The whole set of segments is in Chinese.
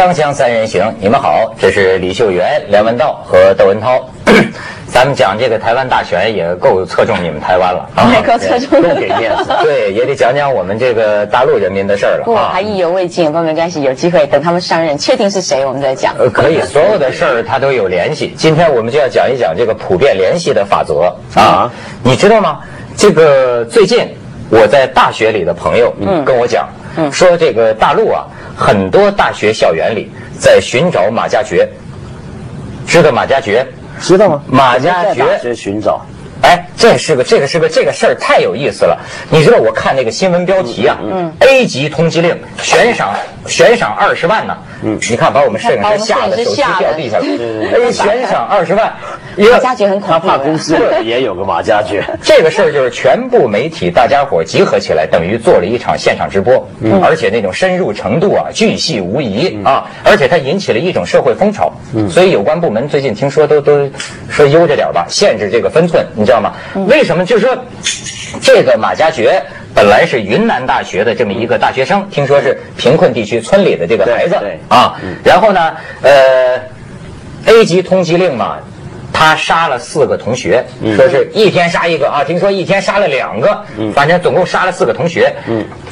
锵锵三人行，你们好，这是李秀媛、梁文道和窦文涛。咱们讲这个台湾大选也够侧重你们台湾了，也够侧重，够给面子。对，也得讲讲我们这个大陆人民的事儿了。不，还意犹未尽，不过没关系，有机会等他们上任，确定是谁，我们再讲。呃，可以，所有的事儿它都有联系。今天我们就要讲一讲这个普遍联系的法则啊，你知道吗？这个最近我在大学里的朋友跟我讲，说这个大陆啊，很多大学校园里在寻找马加爵，知道马加爵？知道吗？马加爵在寻找，哎，这是个这个是个这个事儿太有意思了。你知道我看那个新闻标题啊，嗯，A 级通缉令悬赏悬赏二十万呢。嗯，你看把我们摄影师吓得手机掉地下了。A 悬赏二十万，马家爵很恐怖。他怕公司也有个马家爵。这个事儿就是全部媒体大家伙集合起来，等于做了一场现场直播，嗯而且那种深入程度啊，巨细无遗啊，而且它引起了一种社会风潮。所以有关部门最近听说都都说悠着点吧，限制这个分寸，你知道吗？为什么？就是说这个马加爵。本来是云南大学的这么一个大学生，听说是贫困地区村里的这个孩子啊，然后呢，呃，A 级通缉令嘛，他杀了四个同学，说是一天杀一个啊，听说一天杀了两个，反正总共杀了四个同学。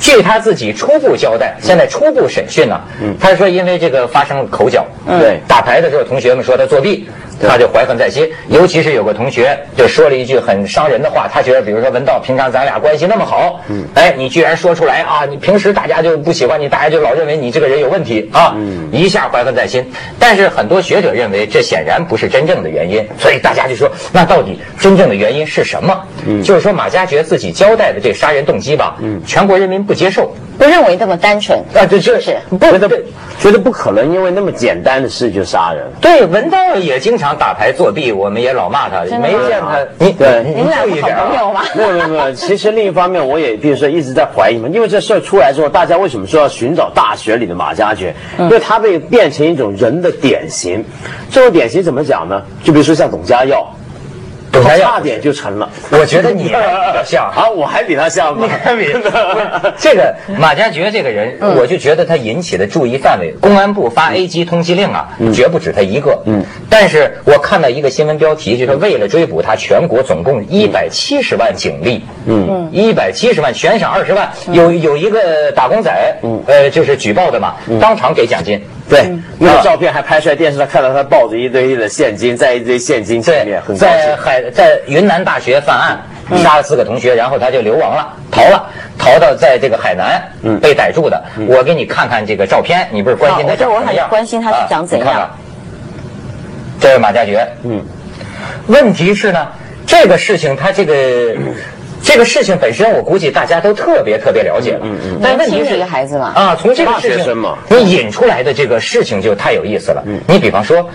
据他自己初步交代，现在初步审讯呢，他说因为这个发生了口角，对。打牌的时候同学们说他作弊。他就怀恨在心，尤其是有个同学就说了一句很伤人的话，他觉得，比如说文道，平常咱俩关系那么好，嗯，哎，你居然说出来啊，你平时大家就不喜欢你，大家就老认为你这个人有问题啊，嗯，一下怀恨在心。但是很多学者认为这显然不是真正的原因，所以大家就说，那到底真正的原因是什么？嗯，就是说马加爵自己交代的这杀人动机吧，嗯，全国人民不接受，不认为那么单纯啊，对，就是觉得觉得不可能，因为那么简单的事就杀人。对，文道也经常。打牌作弊，我们也老骂他，没见他。你对，你们俩是好朋友吗？没有没有没有。其实另一方面，我也比如说一直在怀疑嘛，因为这事儿出来之后，大家为什么说要寻找大学里的马加爵？因为他被变成一种人的典型。这种典型怎么讲呢？就比如说像董家耀。他差点就沉了，我觉得你比较像 啊，我还比他像吗？这个马加爵这个人，我就觉得他引起的注意范围，公安部发 A 级通缉令啊，绝不止他一个。嗯，但是我看到一个新闻标题，就是为了追捕他，全国总共一百七十万警力，嗯，一百七十万悬赏二十万，有有一个打工仔，嗯，呃，就是举报的嘛，当场给奖金。对，那个照片还拍出来，电视上看到他抱着一堆的现金，在一堆现金前面，在海在云南大学犯案，杀了四个同学，然后他就流亡了，逃了，逃到在这个海南被逮住的。我给你看看这个照片，你不是关心他长什么样？关心他是长怎样？这是马加爵。嗯，问题是呢，这个事情他这个。这个事情本身，我估计大家都特别特别了解了。嗯嗯。但问题是，一个孩子嘛。啊，从这个事情，你引出来的这个事情就太有意思了。嗯。你比方说，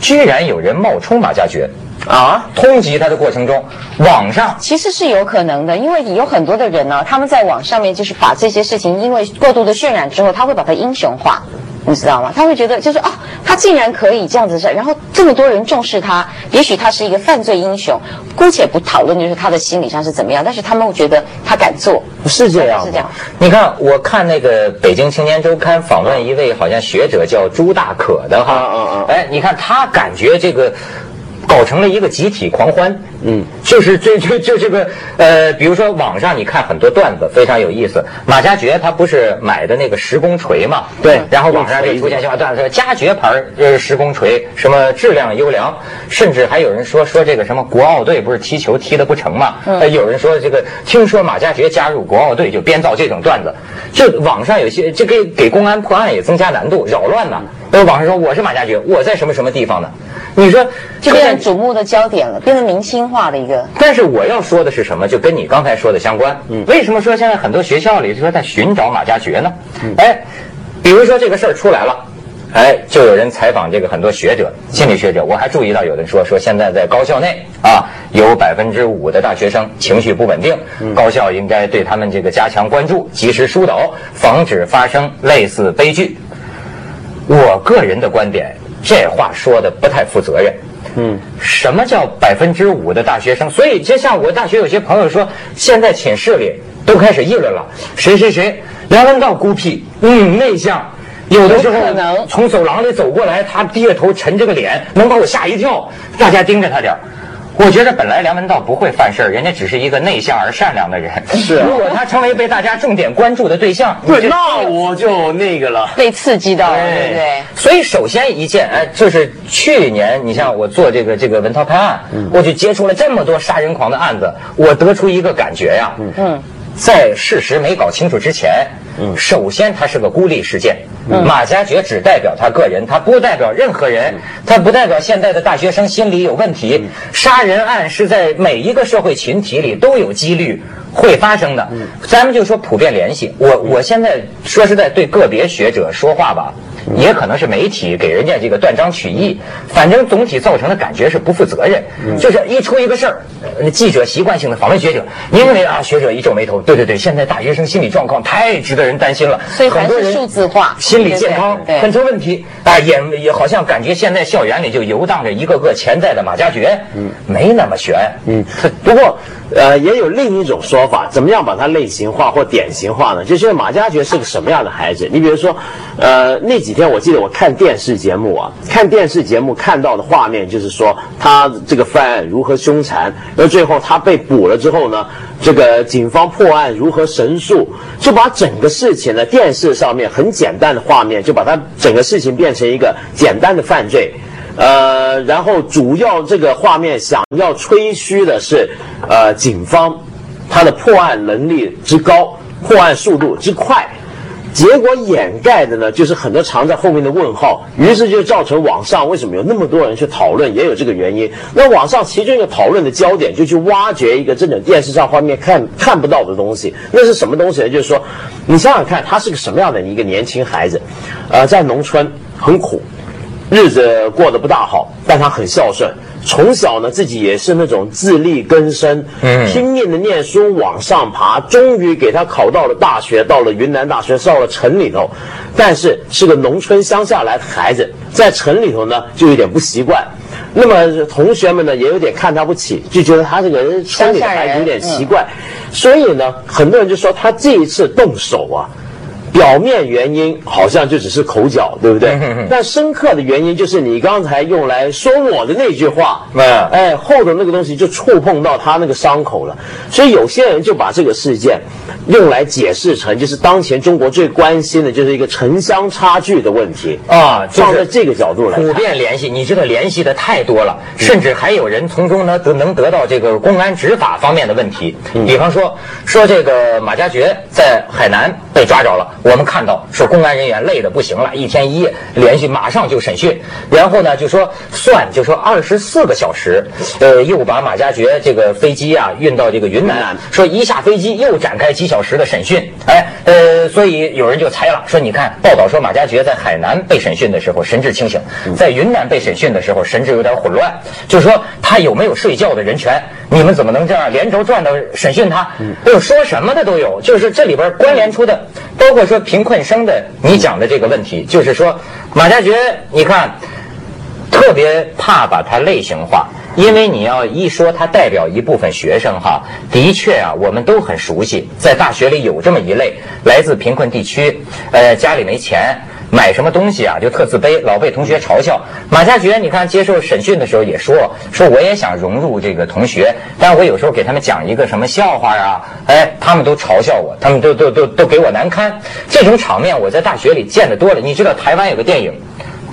居然有人冒充马加爵，啊，通缉他的过程中，网上其实是有可能的，因为有很多的人呢，他们在网上面就是把这些事情，因为过度的渲染之后，他会把它英雄化。你知道吗？他会觉得就是哦，他竟然可以这样子，然后这么多人重视他，也许他是一个犯罪英雄。姑且不讨论就是他的心理上是怎么样，但是他们会觉得他敢做，不是这样。是这样。你看，我看那个《北京青年周刊》访问一位好像学者叫朱大可的哈，嗯嗯嗯，哎，你看他感觉这个。搞成了一个集体狂欢，嗯，就是这这这这个呃，比如说网上你看很多段子非常有意思。马加爵他不是买的那个石工锤嘛？对。然后网上就出现笑话段子，加爵牌呃石工锤什么质量优良，甚至还有人说说这个什么国奥队不是踢球踢的不成嘛？呃。有人说这个听说马加爵加入国奥队就编造这种段子，就网上有些这给给公安破案也增加难度，扰乱呢。呃，网上说我是马加爵，我在什么什么地方呢？你说就变成瞩目的焦点了，变成明星化的一个。但是我要说的是什么？就跟你刚才说的相关。嗯，为什么说现在很多学校里说在寻找马加爵呢？哎，比如说这个事儿出来了，哎，就有人采访这个很多学者、心理学者。我还注意到有人说说现在在高校内啊，有百分之五的大学生情绪不稳定，高校应该对他们这个加强关注，及时疏导，防止发生类似悲剧。我个人的观点。这话说的不太负责任。嗯，什么叫百分之五的大学生？所以就像我大学有些朋友说，现在寝室里都开始议论了，谁谁谁梁文道孤僻，嗯，内向，有的时候从走廊里走过来，他低着头沉着个脸，能把我吓一跳。大家盯着他点儿我觉得本来梁文道不会犯事儿，人家只是一个内向而善良的人。是啊如果他成为被大家重点关注的对象，对，那我就那个了。被刺激到了，对不对？所以首先一件，哎，就是去年你像我做这个这个文涛拍案，我就接触了这么多杀人狂的案子，我得出一个感觉呀，嗯，在事实没搞清楚之前，嗯首先它是个孤立事件。马加爵只代表他个人，他不代表任何人，他不代表现在的大学生心理有问题。杀人案是在每一个社会群体里都有几率会发生的。咱们就说普遍联系，我我现在说实在对个别学者说话吧。也可能是媒体给人家这个断章取义，反正总体造成的感觉是不负责任。就是一出一个事儿，呃记者习惯性的访问学者，您认为啊？学者一皱眉头，对对对，现在大学生心理状况太值得人担心了，所以还很多数字化，心理健康很成问题啊，也也好像感觉现在校园里就游荡着一个个潜在的马加爵，嗯，没那么悬，嗯，不过，呃，也有另一种说法，怎么样把它类型化或典型化呢？就是马加爵是个什么样的孩子？你比如说，呃，那几天我记得我看电视节目啊，看电视节目看到的画面就是说，他这个犯案如何凶残，然后最后他被捕了之后呢，这个警方破案如何神速，就把整个事情呢，电视上面很简单的画面，就把它整个事情变成一个简单的犯罪。呃，然后主要这个画面想要吹嘘的是，呃，警方他的破案能力之高，破案速度之快。结果掩盖的呢，就是很多藏在后面的问号，于是就造成网上为什么有那么多人去讨论，也有这个原因。那网上其中一个讨论的焦点就去挖掘一个这种电视上画面看看不到的东西，那是什么东西呢？就是说，你想想看，他是个什么样的一个年轻孩子，呃，在农村很苦，日子过得不大好，但他很孝顺。从小呢，自己也是那种自力更生，嗯拼命的念书往上爬，终于给他考到了大学，到了云南大学，到了城里头。但是是个农村乡下来的孩子，在城里头呢就有点不习惯。那么同学们呢也有点看他不起，就觉得他这个人村里的孩子有点奇怪。所以呢，很多人就说他这一次动手啊。表面原因好像就只是口角，对不对？但深刻的原因就是你刚才用来说我的那句话，嗯哎，后头那个东西就触碰到他那个伤口了。所以有些人就把这个事件用来解释成，就是当前中国最关心的就是一个城乡差距的问题啊放在这个角度来普。遍联系，你这个联系的太多了，甚至还有人从中呢得能得到这个公安执法方面的问题。比方说，说这个马加爵在海南被抓着了，我们看到说公安人员累得不行了，一天一夜连续马上就审讯，然后呢就说算就说二十四个小时，呃，又把马加爵这个飞机啊运到这个云南云南，说一下飞机又展开几小时的审讯，哎，呃，所以有人就猜了，说你看报道说马加爵在海南被审讯的时候神志清醒，在云南被审讯的时候神志有点混乱，就是说他有没有睡觉的人权？你们怎么能这样连轴转的审讯他？哎呦，说什么的都有，就是这里边关联出的，包括说贫困生的你讲的这个问题，就是说马加爵，你看。特别怕把它类型化，因为你要一说他代表一部分学生哈，的确啊，我们都很熟悉，在大学里有这么一类来自贫困地区，呃，家里没钱。买什么东西啊，就特自卑，老被同学嘲笑。马加爵，你看接受审讯的时候也说，说我也想融入这个同学，但我有时候给他们讲一个什么笑话啊，哎，他们都嘲笑我，他们都都都都给我难堪。这种场面我在大学里见得多了。你知道台湾有个电影。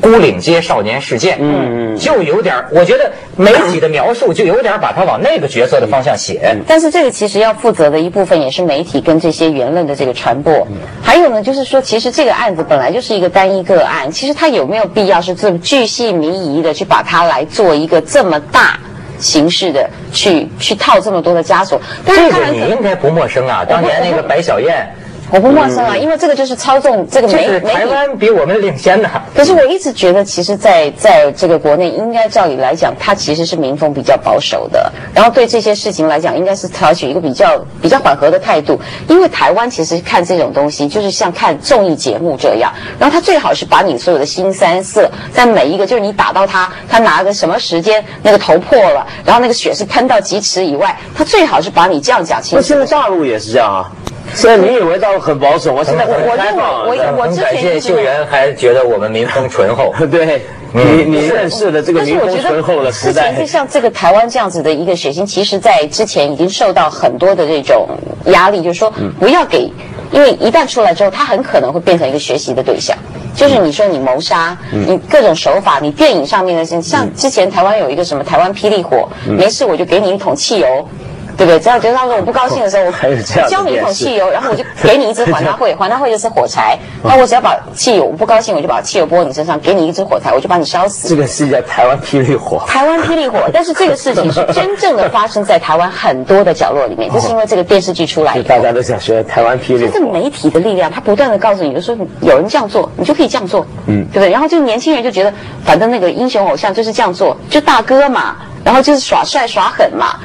孤岭街少年事件，嗯嗯，就有点儿，我觉得媒体的描述就有点儿把他往那个角色的方向写。但是这个其实要负责的一部分也是媒体跟这些言论的这个传播。嗯还有呢，就是说，其实这个案子本来就是一个单一个案，其实他有没有必要是这么巨细靡遗的去把它来做一个这么大形式的去去套这么多的枷锁？但是这个你应该不陌生啊，当年那个白小燕，我不陌生啊，因为这个就是操纵这个就媒媒体。台湾比我们领先的。可是我一直觉得，其实在，在这个国内，应该照理来讲，它其实是民风比较保守的，然后对这些事情来讲，应该是采取一个比较比较缓和的态度。因为台湾其实看这种东西，就是像看综艺节目这样，然后他最好是把你所有的新三色，在每一个就是你打到他，他拿个什么时间那个头破了，然后那个血是喷到几尺以外，他最好是把你这样讲清楚那现。在大陆也是这样啊。现在你以为倒很保守，我现在很我。我我之感谢前就是救援，还觉得我们民风淳厚。对你你认识的这个但是民风我觉得淳厚的时之前代就，像这个台湾这样子的一个血腥，其实在之前已经受到很多的这种压力，就是说不要给，因为一旦出来之后，他很可能会变成一个学习的对象。就是你说你谋杀，你各种手法，你电影上面的，像之前台湾有一个什么台湾霹雳火，没事我就给你一桶汽油。对不对？只要觉得他说我不高兴的时候，我教你一桶汽油，然后我就给你一支 还他会，还他会就是火柴。那我只要把汽油，我不高兴我就把汽油泼你身上，给你一支火柴，我就把你烧死。这个是在台湾霹雳火。台湾霹雳火，但是这个事情是真正的发生在台湾很多的角落里面，就是因为这个电视剧出来大。家都想学台湾霹雳火。这媒体的力量，他不断的告诉你，就说有人这样做，你就可以这样做，嗯，对不对？然后就年轻人就觉得，反正那个英雄偶像就是这样做，就大哥嘛，然后就是耍帅耍狠嘛，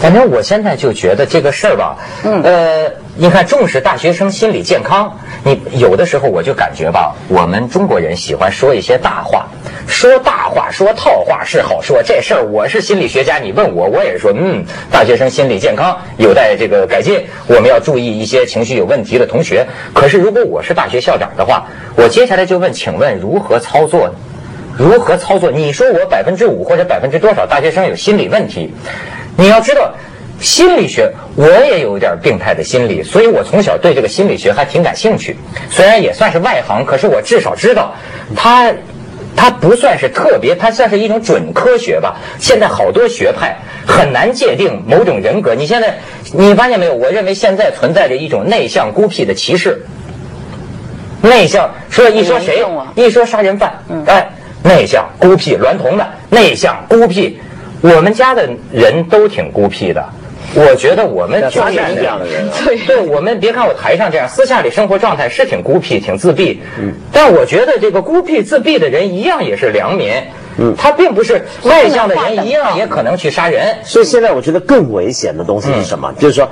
反正我现在就觉得这个事儿吧，嗯，呃，你看重视大学生心理健康，你有的时候我就感觉吧，我们中国人喜欢说一些大话，说大话说套话是好说，这事儿我是心理学家，你问我我也说，嗯，大学生心理健康有待这个改进，我们要注意一些情绪有问题的同学。可是如果我是大学校长的话，我接下来就问，请问如何操作呢？如何操作？你说我百分之五或者百分之多少大学生有心理问题？你要知道，心理学我也有点病态的心理，所以我从小对这个心理学还挺感兴趣。虽然也算是外行，可是我至少知道它。它不算是特别，它算是一种准科学吧。现在好多学派很难界定某种人格。你现在你发现没有？我认为现在存在着一种内向孤僻的歧视。内向说一说谁一说杀人犯，哎，内向孤僻娈童的，内向孤僻，我们家的人都挺孤僻的。我觉得我们挺发善展这样的人啊对对我们别看我台上这样，私下里生活状态是挺孤僻、挺自闭。嗯，但我觉得这个孤僻、自闭的人一样也是良民。嗯，他并不是外向的人一样也可能去杀人。所以现在我觉得更危险的东西是什么？就是说，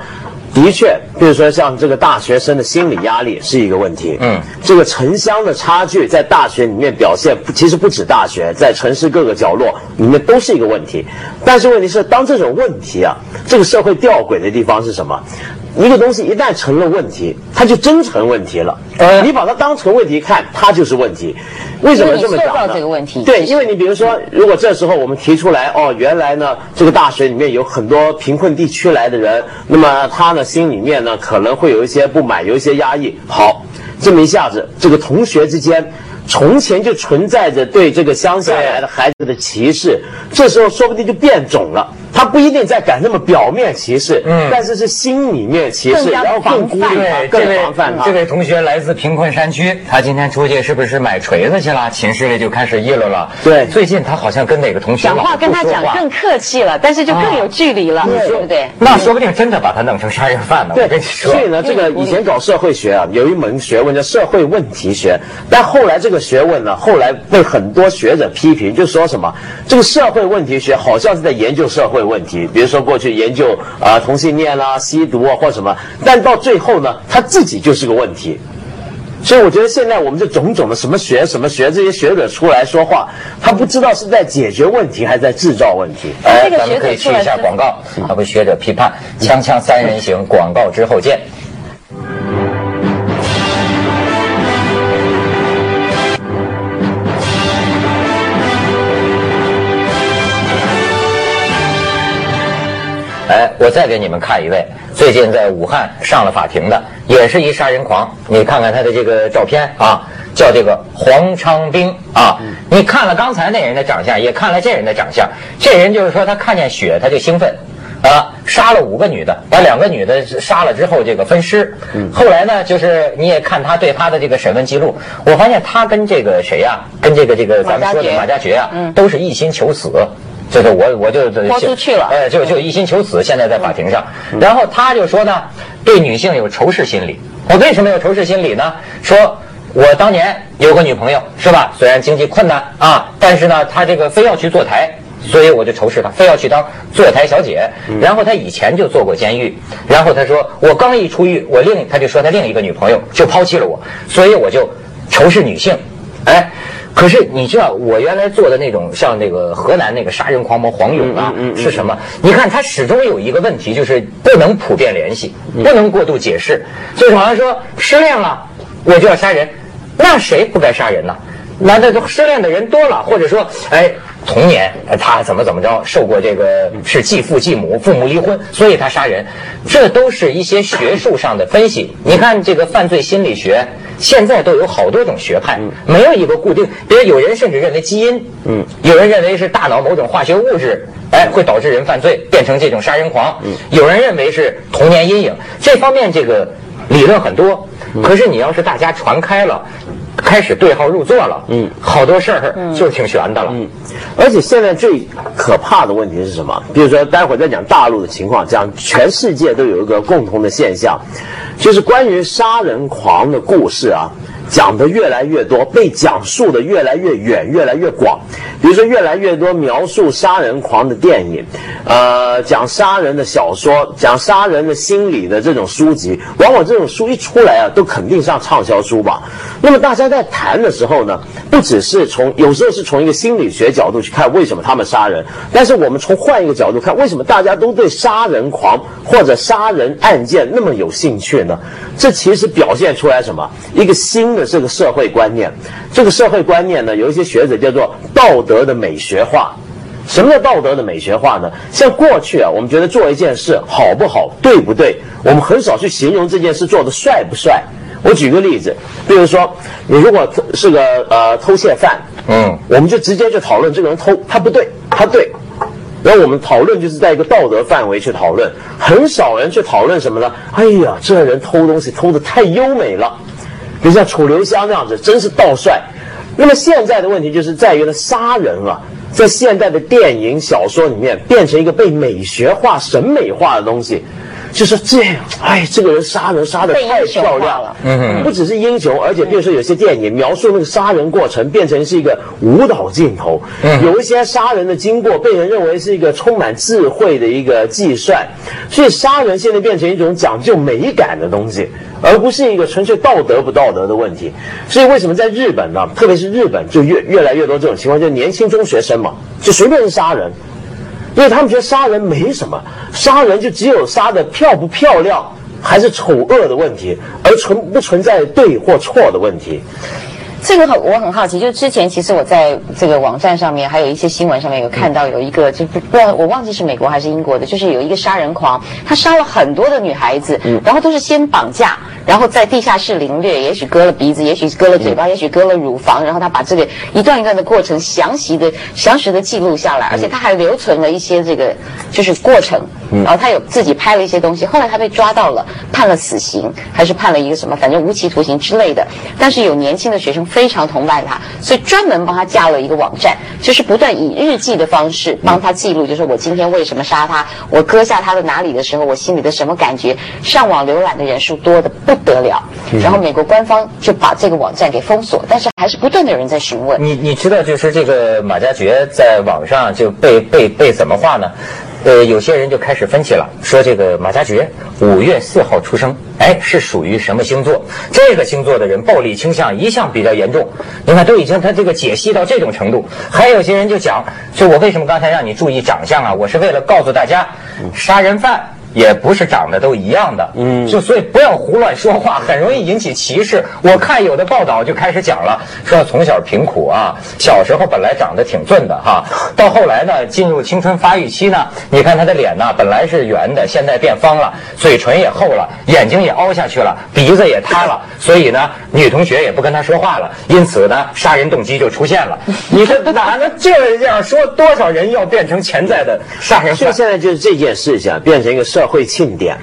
的确，比如说像这个大学生的心理压力是一个问题。嗯，这个城乡的差距在大学里面表现，其实不止大学，在城市各个角落里面都是一个问题。但是问题是，当这种问题啊，这个社会吊诡的地方是什么？一个东西一旦成了问题，它就真成问题了。呃你把它当成问题看，它就是问题。为什么这么讲呢？这个问题对，因为你比如说，如果这时候我们提出来，哦，原来呢，这个大学里面有很多贫困地区来的人，那么他呢心里面呢可能会有一些不满，有一些压抑。好，这么一下子，这个同学之间。从前就存在着对这个乡下来的孩子的歧视，这时候说不定就变种了。他不一定在敢那么表面歧视，嗯，但是是心里面歧视，然后更孤立他，对，更这位防范他。这位同学来自贫困山区，他今天出去是不是买锤子去了？寝室里就开始议论了。对最近他好像跟哪个同学讲话老跟他讲更客气了，但是就更有距离了，对不对？那说不定真的把他弄成杀人犯呢。我对跟你，说所，以呢，这个以前搞社会学啊，有一门学问叫社会问题学，但后来这个学问呢，后来被很多学者批评，就说什么这个社会问题学好像是在研究社会问题，比如说过去研究啊、同性恋啦、吸毒啊或什么，但到最后呢，他自己就是个问题。所以我觉得现在我们这种种的什么学什么学这些学者出来说话，他不知道是在解决问题还是在制造问题。哎，咱们可以去一下广告，他们学者批判，锵锵三人行，广告之后见。我再给你们看一位，最近在武汉上了法庭的，也是一杀人狂。你看看他的这个照片啊，叫这个黄昌兵啊。你看了刚才那人的长相，也看了这人的长相，这人就是说他看见血他就兴奋。啊，杀了五个女的，把两个女的杀了之后，这个分尸。后来呢，就是你也看他对他的这个审问记录，我发现他跟这个谁呀、跟这个这个咱们说的马马加爵啊，都是一心求死。这是我我就豁出去了哎，就就一心求死，现在在法庭上。然后他就说呢，对女性有仇视心理。我为什么有仇视心理呢？说我当年有个女朋友，是吧？虽然经济困难啊，但是呢，她这个非要去坐台。所以我就仇视她，非要去当坐台小姐。然后她以前就坐过监狱。然后她说，我刚一出狱，我另他就说他另一个女朋友就抛弃了我，所以我就仇视女性。哎，可是你知道，我原来做的那种像那个河南那个杀人狂魔黄勇啊，是什么？你看他始终有一个问题，就是不能普遍联系，不能过度解释。就是好像说失恋了，我就要杀人，那谁不该杀人呢？难道失恋的人多了，或者说，哎，童年他怎么怎么着，受过这个是继父继母，父母离婚，所以他杀人，这都是一些学术上的分析。你看这个犯罪心理学，现在都有好多种学派，没有一个固定。比如有人甚至认为基因，嗯，有人认为是大脑某种化学物质，哎，会导致人犯罪，变成这种杀人狂。嗯，有人认为是童年阴影，这方面这个理论很多。可是你要是大家传开了。开始对号入座了，嗯，好多事儿就挺悬的了，嗯，而且现在最可怕的问题是什么？比如说，待会儿再讲大陆的情况，讲全世界都有一个共同的现象，就是关于杀人狂的故事啊。讲的越来越多，被讲述的越来越远，越来越广。比如说，越来越多描述杀人狂的电影，呃，讲杀人的小说，讲杀人的心理的这种书籍，往往这种书一出来啊，都肯定上畅销书吧。那么大家在谈的时候呢，不只是从有时候是从一个心理学角度去看为什么他们杀人，但是我们从换一个角度看，为什么大家都对杀人狂或者杀人案件那么有兴趣呢？这其实表现出来什么？一个新的这个社会观念。这个社会观念呢，有一些学者叫做道德德的美学化。什么叫道德的美学化呢？像过去啊，我们觉得做一件事好不好、对不对，我们很少去形容这件事做的帅不帅。我举个例子，比如说，你如果是个呃偷窃犯，嗯，我们就直接就讨论这个人偷他不对，他对。然后我们讨论就是在一个道德范围去讨论，很少人去讨论什么呢？哎呀，这人偷东西偷的太优美了，比如像楚留香那样子，真是道帅。那么现在的问题就是在于呢，杀人啊，在现在的电影小说里面变成一个被美学化、审美化的东西。就是这样，哎，这个人杀人杀的太漂亮了，嗯不只是英雄，而且比如说有些电影描述那个杀人过程变成是一个舞蹈镜头，嗯，有一些杀人的经过被人认为是一个充满智慧的一个计算，所以杀人现在变成一种讲究美感的东西，而不是一个纯粹道德不道德的问题。所以为什么在日本呢？特别是日本就越越来越多这种情况，就年轻中学生嘛，就随便杀人。因为他们觉得杀人没什么，杀人就只有杀的漂不漂亮，还是丑恶的问题，而存不存在对或错的问题。这个很我很好奇，就之前其实我在这个网站上面，还有一些新闻上面有看到有一个，就不不知道我忘记是美国还是英国的，就是有一个杀人狂，他杀了很多的女孩子，然后都是先绑架，然后在地下室凌虐，也许割了鼻子，也许割了嘴巴，也许割了乳房，然后他把这个一段一段的过程详细的详实的记录下来，而且他还留存了一些这个就是过程，然后他有自己拍了一些东西，后来他被抓到了，判了死刑，还是判了一个什么，反正无期徒刑之类的，但是有年轻的学生。非常崇拜他，所以专门帮他架了一个网站，就是不断以日记的方式帮他记录，就是我今天为什么杀他，我割下他的哪里的时候，我心里的什么感觉。上网浏览的人数多的不得了，然后美国官方就把这个网站给封锁，但是还是不断的有人在询问。你你知道，就是这个马加爵在网上就被被被怎么画呢？呃，有些人就开始分析了，说这个马加爵五月四号出生，哎，是属于什么星座？这个星座的人暴力倾向一向比较严重。你看，都已经他这个解析到这种程度。还有些人就讲，就我为什么刚才让你注意长相啊？我是为了告诉大家，杀人犯。也不是长得都一样的，嗯，就所以不要胡乱说话，很容易引起歧视。我看有的报道就开始讲了，说从小贫苦啊，小时候本来长得挺俊的哈，到后来呢，进入青春发育期呢，你看他的脸呢，本来是圆的，现在变方了，嘴唇也厚了，眼睛也凹下去了，鼻子也塌了，所以呢，女同学也不跟他说话了，因此呢，杀人动机就出现了。你说哪能这样说？多少人要变成潜在的杀人犯？现在就是这件事情变成一个社。社会庆典，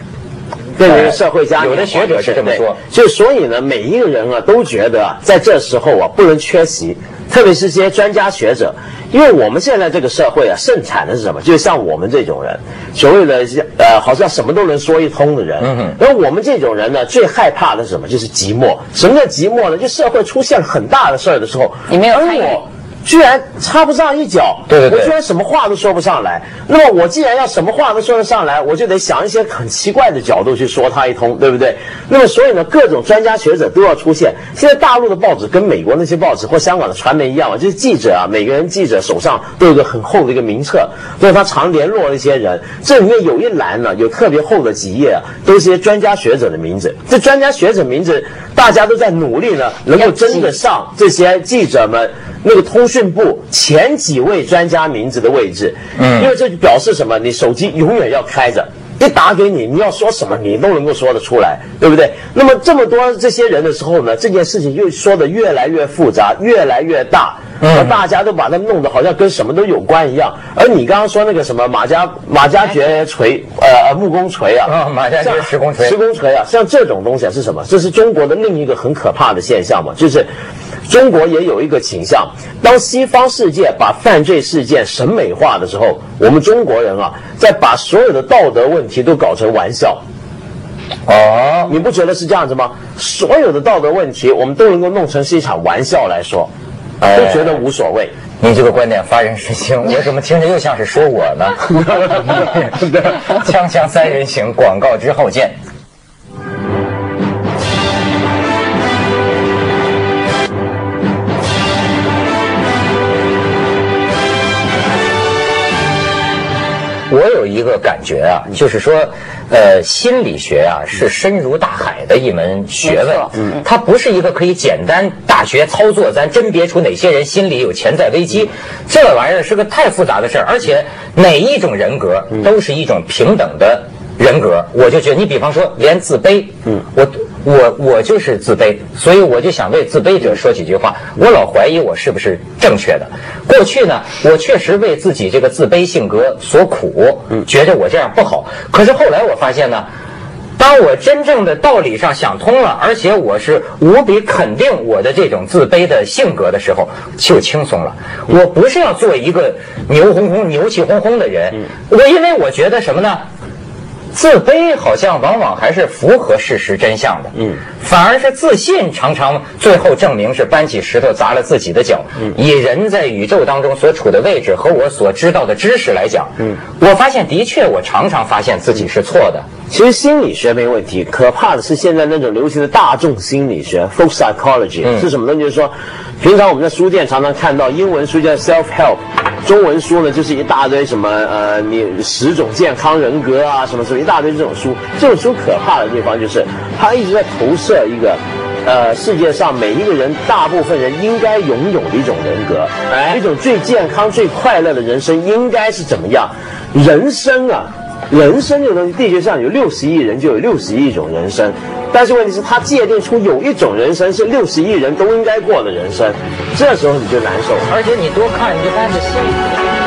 变成社会家庭。有的学者是这么说，就所以呢，每一个人啊都觉得在这时候啊不能缺席，特别是这些专家学者，因为我们现在这个社会啊盛产的是什么？就是像我们这种人，所谓的呃好像什么都能说一通的人。嗯而我们这种人呢，最害怕的是什么？就是寂寞。什么叫寂寞呢？就社会出现很大的事儿的时候，你没有参与。居然插不上一脚，对对对我居然什么话都说不上来。那么我既然要什么话都说得上来，我就得想一些很奇怪的角度去说他一通，对不对？那么所以呢，各种专家学者都要出现。现在大陆的报纸跟美国那些报纸或香港的传媒一样嘛，就是记者啊，每个人记者手上都有个很厚的一个名册，所以他常联络一些人。这里面有一栏呢，有特别厚的几页啊，都是些专家学者的名字。这专家学者名字，大家都在努力呢，能够争得上这些记者们那个通讯部前几位专家名字的位置。嗯，因为这就表示什么？你手机永远要开着。一打给你，你要说什么，你都能够说得出来，对不对？那么这么多这些人的时候呢，这件事情又说得越来越复杂，越来越大，而大家都把它弄得好像跟什么都有关一样。而你刚刚说那个什么马家马家爵锤，呃呃木工锤啊，啊马家爵像石工锤石工锤啊，像这种东西啊是什么？这是中国的另一个很可怕的现象嘛，就是。中国也有一个倾向，当西方世界把犯罪事件审美化的时候，我们中国人啊，在把所有的道德问题都搞成玩笑。哦，你不觉得是这样子吗？所有的道德问题，我们都能够弄成是一场玩笑来说，哎都觉得无所谓。你这个观点发人深省，我怎么听着又像是说我呢？锵锵三人行，广告之后见。我有一个感觉啊，就是说，呃，心理学啊是深如大海的一门学问，嗯。它不是一个可以简单大学操作，咱甄别出哪些人心里有潜在危机，这玩意儿是个太复杂的事儿，而且哪一种人格都是一种平等的人格，我就觉得，你比方说，连自卑，嗯，我我我就是自卑，所以我就想为自卑者说几句话。我老怀疑我是不是正确的。过去呢，我确实为自己这个自卑性格所苦，觉得我这样不好。可是后来我发现呢。当我真正的道理上想通了，而且我是无比肯定我的这种自卑的性格的时候，就轻松了。我不是要做一个牛哄哄、牛气哄哄的人，我因为我觉得什么呢？自卑好像往往还是符合事实真相的，嗯，反而是自信常常最后证明是搬起石头砸了自己的脚。嗯，以人在宇宙当中所处的位置和我所知道的知识来讲，嗯，我发现的确我常常发现自己是错的。其实心理学没问题，可怕的是现在那种流行的大众心理学 （folk psychology）、是什么呢？就是说，平常我们在书店常常看到英文书叫 self help，中文书呢就是一大堆什么呃，你十种健康人格啊，什么什么一大堆这种书。这种书可怕的地方就是它一直在投射一个。呃，世界上每一个人，大部分人应该拥有的一种人格，哎一种最健康、最快乐的人生应该是怎么样？人生啊，人生这个东西，地球上有六十亿人，就有六十亿种人生。但是问题是，他界定出有一种人生是六十亿人都应该过的人生，这时候你就难受。而且你多看，你就发现这心理。